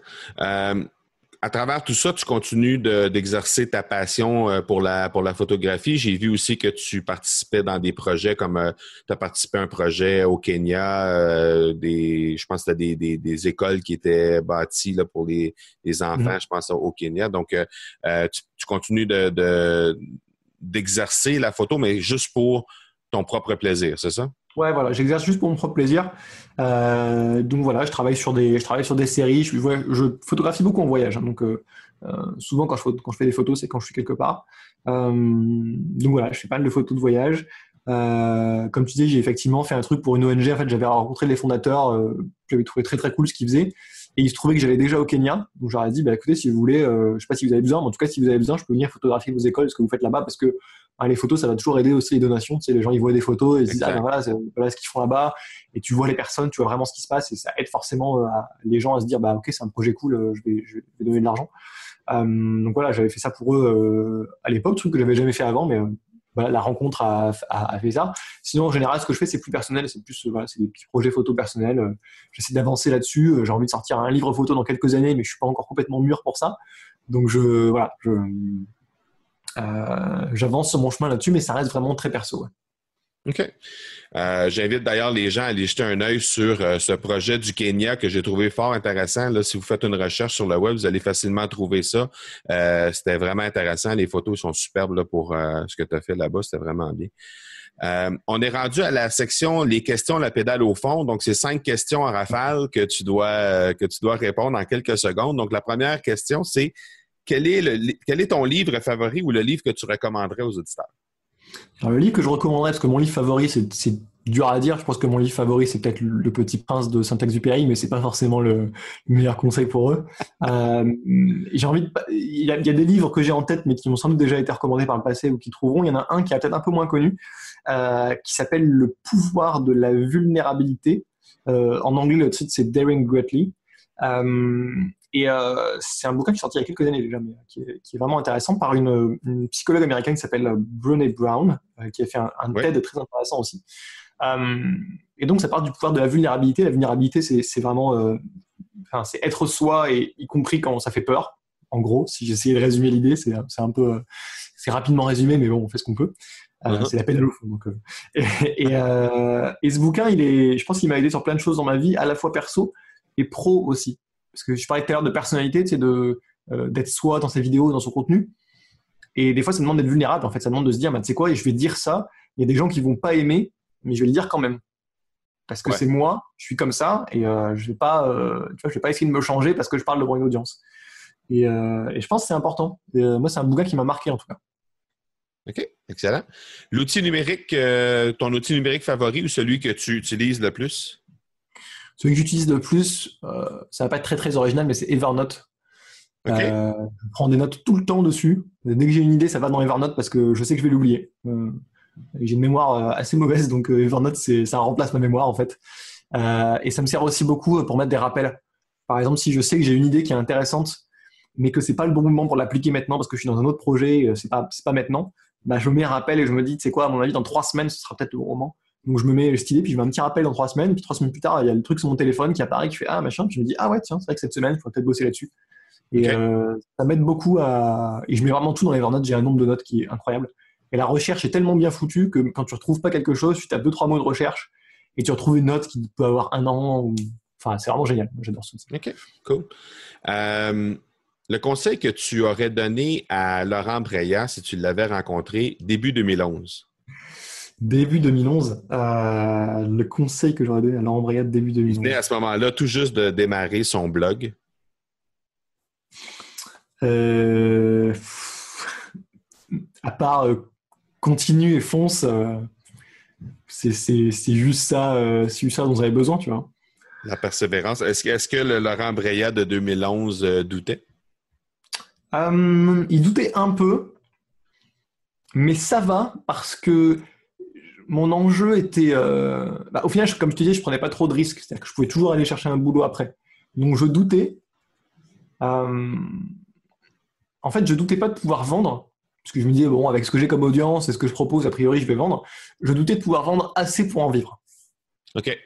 À travers tout ça, tu continues de- d'exercer ta passion euh, pour la, pour la photographie. J'ai vu aussi que tu participais dans des projets comme tu as participé à un projet au Kenya, euh, des, je pense que c'était des, des, des écoles qui étaient bâties là, pour les, les enfants, Mhm. je pense, au Kenya. Donc, euh, euh, tu, tu continues de, de- d'exercer la photo, mais juste pour ton propre plaisir, c'est ça? Ouais, voilà, j'exerce juste pour mon propre plaisir. Euh, donc voilà, je travaille sur des, je travaille sur des séries. Je, je photographie beaucoup en voyage. hein, donc euh, euh, souvent quand je, fais des photos, c'est quand je suis quelque part. Euh, donc voilà, je fais pas mal de photos de voyage. Euh, comme tu disais, j'ai effectivement fait un truc pour une ONG. En fait, j'avais rencontré les fondateurs. Euh, j'avais trouvé très très cool ce qu'ils faisaient. Et il se trouvait que j'allais déjà au Kenya. Donc j'aurais dit, bah, écoutez, si vous voulez, je sais pas si vous avez besoin, mais en tout cas, si vous avez besoin, je peux venir photographier vos écoles, ce que vous faites là-bas, parce que bah, les photos, ça va toujours aider aussi les donations. Tu sais, les gens, ils voient des photos et ils se disent, ah ben voilà, voilà ce qu'ils font là-bas. Et tu vois les personnes, tu vois vraiment ce qui se passe et ça aide forcément euh, les gens à se dire, bah ok, c'est un projet cool, euh, je vais, je vais donner de l'argent. Euh, donc voilà, j'avais fait ça pour eux euh, à l'époque, truc que j'avais jamais fait avant, mais voilà, la rencontre a, a- a fait ça. Sinon, en général, ce que je fais, c'est plus personnel, c'est plus voilà, c'est des petits projets photos personnels. J'essaie d'avancer là-dessus. J'ai envie de sortir un livre photo dans quelques années, mais je suis pas encore complètement mûr pour ça. Donc je voilà, je j'avance sur mon chemin là-dessus, mais ça reste vraiment très perso. OK. Euh, J'invite d'ailleurs les gens à aller jeter un œil sur euh, ce projet du Kenya que j'ai trouvé fort intéressant. Là, si vous faites une recherche sur le web, vous allez facilement trouver ça. Euh, C'était vraiment intéressant. Les photos sont superbes là, pour euh, ce que tu as fait là-bas. C'était vraiment bien. Euh, on est rendu à la section les questions, la pédale au fond. Donc, c'est cinq questions en rafale que tu dois euh, que tu dois répondre en quelques secondes. Donc, la première question, c'est quel est ton livre favori ou le livre que tu recommanderais aux auditeurs? Alors, le livre que je recommanderais, parce que mon livre favori, c'est dur à dire. Je pense que mon livre favori, c'est peut-être Le Petit Prince de Saint-Exupéry, mais c'est pas forcément le, meilleur conseil pour eux. Euh, j'ai envie de, il y, a, des livres que j'ai en tête, mais qui m'ont sans doute déjà été recommandés par le passé ou qui trouveront. Il y en a un qui est peut-être un peu moins connu, euh, qui s'appelle Le pouvoir de la vulnérabilité. Euh, en anglais, le titre c'est Daring Greatly. Et euh, c'est un bouquin qui est sorti il y a quelques années déjà, mais qui est, vraiment intéressant par une, psychologue américaine qui s'appelle Brené Brown, euh, qui a fait un, un TED très intéressant aussi. Euh, et donc, ça part du pouvoir de la vulnérabilité. La vulnérabilité, c'est vraiment, enfin, c'est être soi, et y compris quand ça fait peur. En gros, si j'essayais de résumer l'idée, c'est un peu, c'est rapidement résumé, mais bon, on fait ce qu'on peut. Uh-huh. C'est la peine à l'eau. Et, et, ce bouquin, il est, je pense qu'il m'a aidé sur plein de choses dans ma vie, à la fois perso et pro aussi parce que je parlais tout à l'heure de personnalité, c'est de euh, d'être soi dans ses vidéos, dans son contenu. Et des fois, ça demande d'être vulnérable. En fait, ça demande de se dire, bah, tu sais quoi, je vais dire ça. Il y a des gens qui vont pas aimer, mais je vais le dire quand même. Parce que c'est moi, je suis comme ça, et euh, je vais pas, euh, tu vois, je vais pas essayer de me changer parce que je parle devant une audience. Et, et je pense que c'est important. moi, c'est un bouquin qui m'a marqué en tout cas. OK, excellent. L'outil numérique, ton outil numérique favori ou celui que tu utilises le plus? Celui que j'utilise le plus, euh, ça va pas être très très original, mais c'est Evernote. Euh, je prends des notes tout le temps dessus. Dès que j'ai une idée, ça va dans Evernote parce que je sais que je vais l'oublier. Euh, j'ai une mémoire assez mauvaise, donc Evernote, ça remplace ma mémoire en fait. et ça me sert aussi beaucoup pour mettre des rappels. Par exemple, si je sais que j'ai une idée qui est intéressante, mais que c'est pas le bon moment pour l'appliquer maintenant parce que je suis dans un autre projet, c'est pas pas maintenant, bah, je mets un rappel et je me dis, c'est quoi, à mon avis, dans trois semaines, ce sera peut-être le bon moment. Donc je me mets cette idée, puis je mets un petit rappel dans trois semaines, puis trois semaines plus tard, il y a le truc sur mon téléphone qui apparaît, qui fait ah machin, puis je me dis ah ouais tiens c'est vrai que cette semaine il faut peut-être bosser là-dessus. Et euh, ça m'aide beaucoup à et je mets vraiment tout dans Evernote, j'ai un nombre de notes qui est incroyable. Et la recherche est tellement bien foutue que quand tu retrouves pas quelque chose, tu tapes deux trois mots de recherche et tu retrouves une note qui peut avoir un an. Ou... Enfin c'est vraiment génial, j'adore ça. Ok, cool. Euh, le conseil que tu aurais donné à Laurent Breillat si tu l'avais rencontré début 2011 début 2011. Euh, le conseil que j'aurais donné à Laurent Briat début 2011. Il venait à ce moment-là tout juste de démarrer son blog. Euh, à part euh, continue et fonce, c'est juste ça, c'est ça dont vous avez besoin, tu vois. La persévérance. Est-ce est que le Laurent Breillat de 2011 doutait? il doutait un peu, mais ça va parce que mon enjeu était. Euh, bah, au final, comme je te disais, je prenais pas trop de risques. C'est-à-dire que je pouvais toujours aller chercher un boulot après. Donc, je doutais. Euh, en fait, je doutais pas de pouvoir vendre. Parce que je me disais, bon, avec ce que j'ai comme audience et ce que je propose, a priori, je vais vendre. Je doutais de pouvoir vendre assez pour en vivre. OK.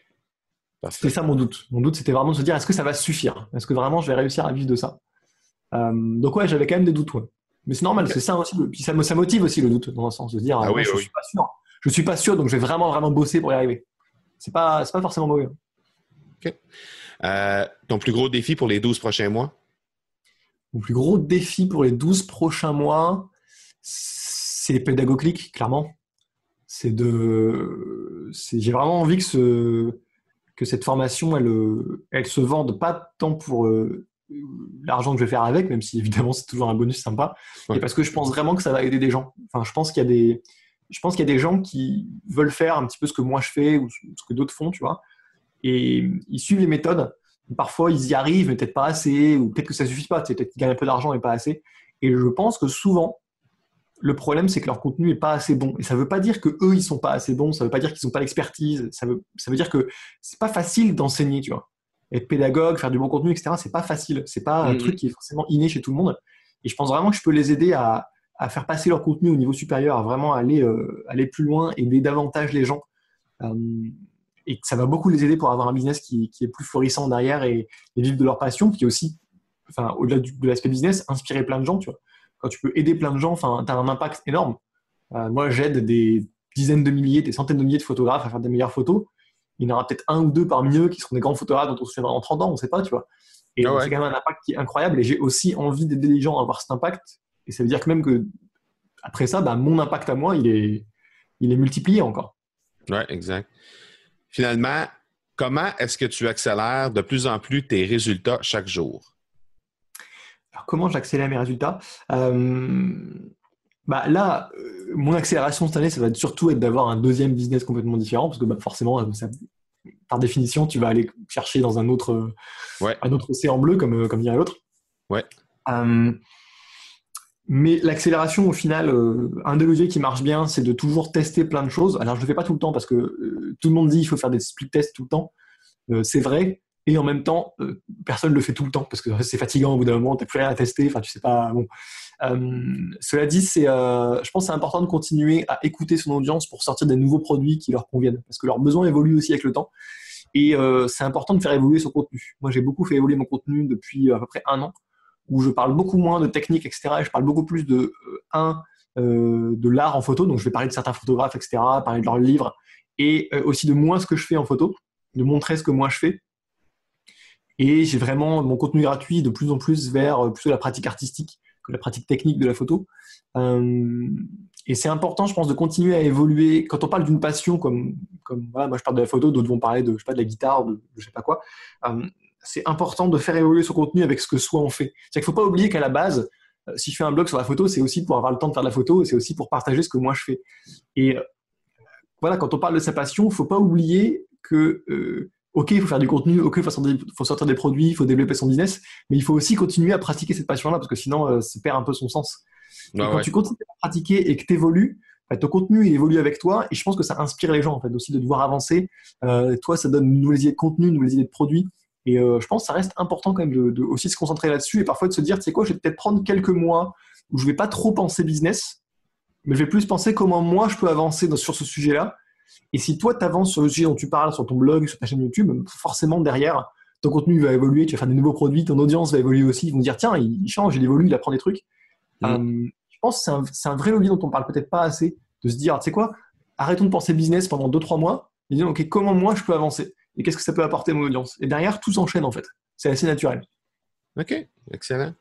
C'était ça mon doute. Mon doute, c'était vraiment de se dire, est-ce que ça va suffire? Est-ce que vraiment je vais réussir à vivre de ça? Euh, Donc, ouais, j'avais quand même des doutes. Mais c'est normal, c'est ça aussi. Puis ça, ça motive aussi le doute, dans un sens, de se dire, ah, oui, je suis pas sûr je suis pas sûr, donc je vais vraiment, vraiment bosser pour y arriver. C'est pas, pas forcément mauvais. OK. Euh, ton plus gros défi pour les 12 prochains mois? Mon plus gros défi pour les 12 prochains mois, c'est les pédagogiques, clairement. C'est de. J'ai vraiment envie que, ce, que cette formation, elle, elle se vende pas tant pour euh, l'argent que je vais faire avec, même si évidemment c'est toujours un bonus sympa, mais parce que je pense vraiment que ça va aider des gens. Enfin, je pense qu'il y a des je pense qu'il y a des gens qui veulent faire un petit peu ce que moi je fais ou ce que d'autres font, tu vois. Et ils suivent les méthodes. Parfois, ils y arrivent, mais peut-être pas assez, ou peut-être que ça suffit pas. Peut-être qu'ils gagnent un peu d'argent, mais pas assez. Et je pense que souvent, le problème, c'est que leur contenu est pas assez bon. Et ça veut pas dire que eux, ils sont pas assez bons. Ça veut pas dire qu'ils n'ont pas l'expertise. Ça veut, ça veut dire que c'est pas facile d'enseigner, tu vois. Être pédagogue, faire du bon contenu, etc. C'est pas facile. C'est pas un mmh. truc qui est forcément inné chez tout le monde. Et je pense vraiment que je peux les aider à, à faire passer leur contenu au niveau supérieur, à vraiment aller, euh, aller plus loin, aider davantage les gens. Euh, et que ça va beaucoup les aider pour avoir un business qui, qui est plus florissant derrière et, vivre de leur passion, qui est aussi, enfin, au-delà de l'aspect business, inspirer plein de gens. Tu vois. Quand tu peux aider plein de gens, tu as un impact énorme. Euh, moi, j'aide des dizaines de milliers, des centaines de milliers de photographes à faire des meilleures photos. Il y en aura peut-être un ou deux parmi eux qui seront des grands photographes dont on se souviendra dans 30 ans, on ne sait pas, tu vois. Et ah c'est quand même un impact qui est incroyable. Et j'ai aussi envie d'aider les gens à avoir cet impact et ça veut dire que même que après ça, bah, mon impact à moi, il est, il est multiplié encore. Oui, exact. Finalement, comment est-ce que tu accélères de plus en plus tes résultats chaque jour? Alors, comment j'accélère mes résultats? Euh, bah là, euh, mon accélération cette année, ça va surtout être d'avoir un deuxième business complètement différent, parce que bah, forcément, euh, par définition, tu vas aller chercher dans un autre, un autre océan bleu, comme, comme dirait l'autre. Ouais. Mais l'accélération, au final, un des leviers qui marche bien, c'est de toujours tester plein de choses. Alors, je ne le fais pas tout le temps parce que tout le monde dit qu'il faut faire des split tests tout le temps. c'est vrai, et en même temps, personne ne le fait tout le temps parce que c'est fatigant au bout d'un moment, tu n'as plus rien à tester, enfin, tu sais pas. Bon. Euh, cela dit, c'est, euh, je pense que c'est important de continuer à écouter son audience pour sortir des nouveaux produits qui leur conviennent, parce que leurs besoins évoluent aussi avec le temps. Et euh, c'est important de faire évoluer son contenu. Moi, j'ai beaucoup fait évoluer mon contenu depuis à peu près un an, où je parle beaucoup moins de technique, etc. Et je parle beaucoup plus de un de l'art en photo. Donc, je vais parler de certains photographes, etc. Parler de leurs livres et aussi de moins ce que je fais en photo, de montrer ce que moi je fais. Et j'ai vraiment mon contenu gratuit de plus en plus vers plutôt la pratique artistique que la pratique technique de la photo. Euh, et c'est important, je pense, de continuer à évoluer. Quand on parle d'une passion, comme, comme voilà, moi je parle de la photo, d'autres vont parler de, je sais pas, de la guitare, de, je sais pas quoi. Euh, c'est important de faire évoluer son contenu avec ce que soit on fait. C'est qu'il faut pas oublier qu'à la base, euh, si je fais un blog sur la photo, c'est aussi pour avoir le temps de faire de la photo et c'est aussi pour partager ce que moi je fais. Et voilà, quand on parle de sa passion, il faut pas oublier que ok, il faut faire du contenu, ok, il faut sortir, des, produits, il faut développer son business, mais il faut aussi continuer à pratiquer cette passion-là parce que sinon, euh, ça perd un peu son sens. quand tu continues à pratiquer et que tu évolues, bah, ton contenu il évolue avec toi et je pense que ça inspire les gens en fait aussi de devoir avancer. Euh, toi, ça donne une nouvelle idée de contenu, une nouvelle idée de produit. Et euh, je pense que ça reste important quand même de, aussi se concentrer là-dessus et parfois de se dire, tu sais quoi, je vais peut-être prendre quelques mois où je vais pas trop penser business, mais je vais plus penser comment moi je peux avancer sur ce sujet-là et si toi, tu avances sur le sujet dont tu parles, sur ton blog, sur ta chaîne YouTube, forcément derrière, ton contenu va évoluer, tu vas faire des nouveaux produits, ton audience va évoluer aussi. Ils vont dire, tiens, il change, il évolue, il apprend des trucs. Mm. Euh, je pense que c'est un, vrai levier dont on parle peut-être pas assez, de se dire, tu sais quoi, arrêtons de penser business pendant 2-3 mois, et disons, ok, comment moi je peux avancer? Et qu'est-ce que ça peut apporter à mon audience? Et derrière, tout s'enchaîne en fait. C'est assez naturel. OK, excellent.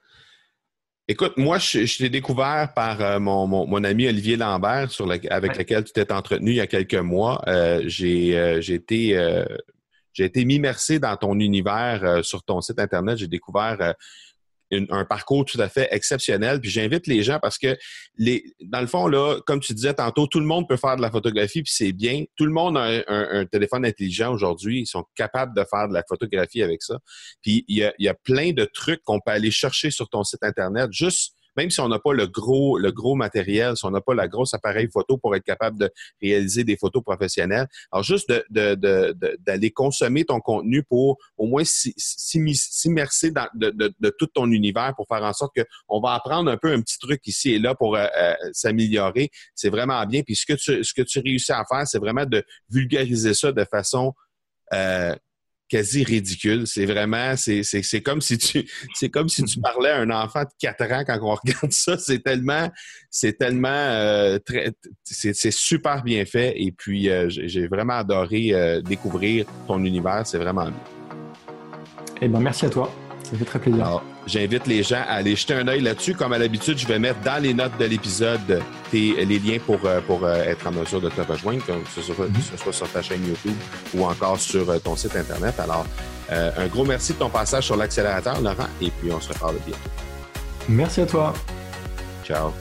Écoute, moi, je, t'ai découvert par euh, mon, ami Olivier Lambert, sur avec lequel tu t'es entretenu il y a quelques mois. Euh, j'ai euh, été, j'ai été m'immerser dans ton univers sur ton site Internet. J'ai découvert un parcours tout à fait exceptionnel. Puis j'invite les gens parce que, les, dans le fond, là, comme tu disais tantôt, tout le monde peut faire de la photographie, puis c'est bien. Tout le monde a un, téléphone intelligent aujourd'hui. Ils sont capables de faire de la photographie avec ça. Puis il y a, y a plein de trucs qu'on peut aller chercher sur ton site Internet juste même si on n'a pas le gros, le gros matériel, si on n'a pas la grosse appareil photo pour être capable de réaliser des photos professionnelles. Alors, juste d'aller de, de, consommer ton contenu pour au moins s'immerser dans de, tout ton univers pour faire en sorte qu'on va apprendre un peu un petit truc ici et là pour euh, euh, s'améliorer. C'est vraiment bien. Puis ce que tu, ce que tu réussis à faire, c'est vraiment de vulgariser ça de façon euh, quasi ridicule. C'est vraiment, c'est, comme si tu, c'est comme si tu parlais à un enfant de 4 ans quand on regarde ça. C'est tellement, c'est tellement, euh, très, c'est, super bien fait. Et puis, euh, j'ai vraiment adoré euh, découvrir ton univers. C'est vraiment bien. Eh ben, merci à toi. Ça fait très plaisir. J'invite les gens à aller jeter un œil là-dessus. Comme à l'habitude, je vais mettre dans les notes de l'épisode les liens pour, euh, pour euh, être en mesure de te rejoindre, que ce soit, mhm. sur ta chaîne YouTube ou encore sur euh, ton site Internet. Alors, un gros merci de ton passage sur l'accélérateur, Laurent, et puis on se reparle bientôt. Merci à toi. Ciao.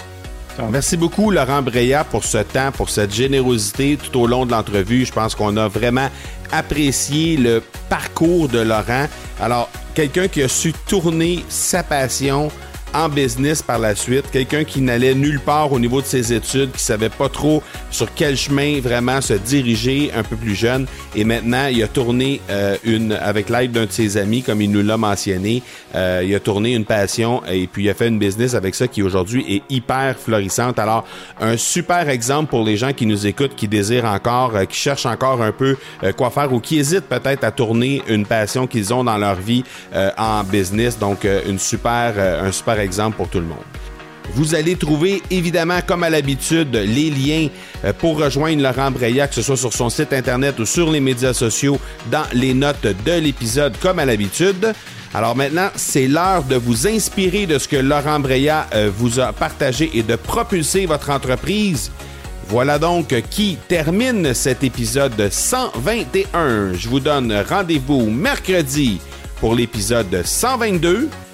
Merci beaucoup, Laurent Breya, pour ce temps, pour cette générosité tout au long de l'entrevue. Je pense qu'on a vraiment apprécié le parcours de Laurent. Alors, quelqu'un qui a su tourner sa passion en business par la suite, quelqu'un qui n'allait nulle part au niveau de ses études, qui savait pas trop sur quel chemin vraiment se diriger un peu plus jeune. Et maintenant, il a tourné euh, une, avec l'aide d'un de ses amis, comme il nous l'a mentionné, euh, il a tourné une passion et puis il a fait une business avec ça qui aujourd'hui est hyper florissante. Alors, un super exemple pour les gens qui nous écoutent, qui désirent encore, euh, qui cherchent encore un peu quoi faire ou qui hésitent peut-être à tourner une passion qu'ils ont dans leur vie en business. Donc, une super, un super exemple pour tout le monde. Vous allez trouver évidemment, comme à l'habitude, les liens euh, pour rejoindre Laurent Breya, que ce soit sur son site internet ou sur les médias sociaux, dans les notes de l'épisode, comme à l'habitude. Alors maintenant, c'est l'heure de vous inspirer de ce que Laurent Breya euh, vous a partagé et de propulser votre entreprise. Voilà donc qui termine cet épisode 121. Je vous donne rendez-vous mercredi pour l'épisode 122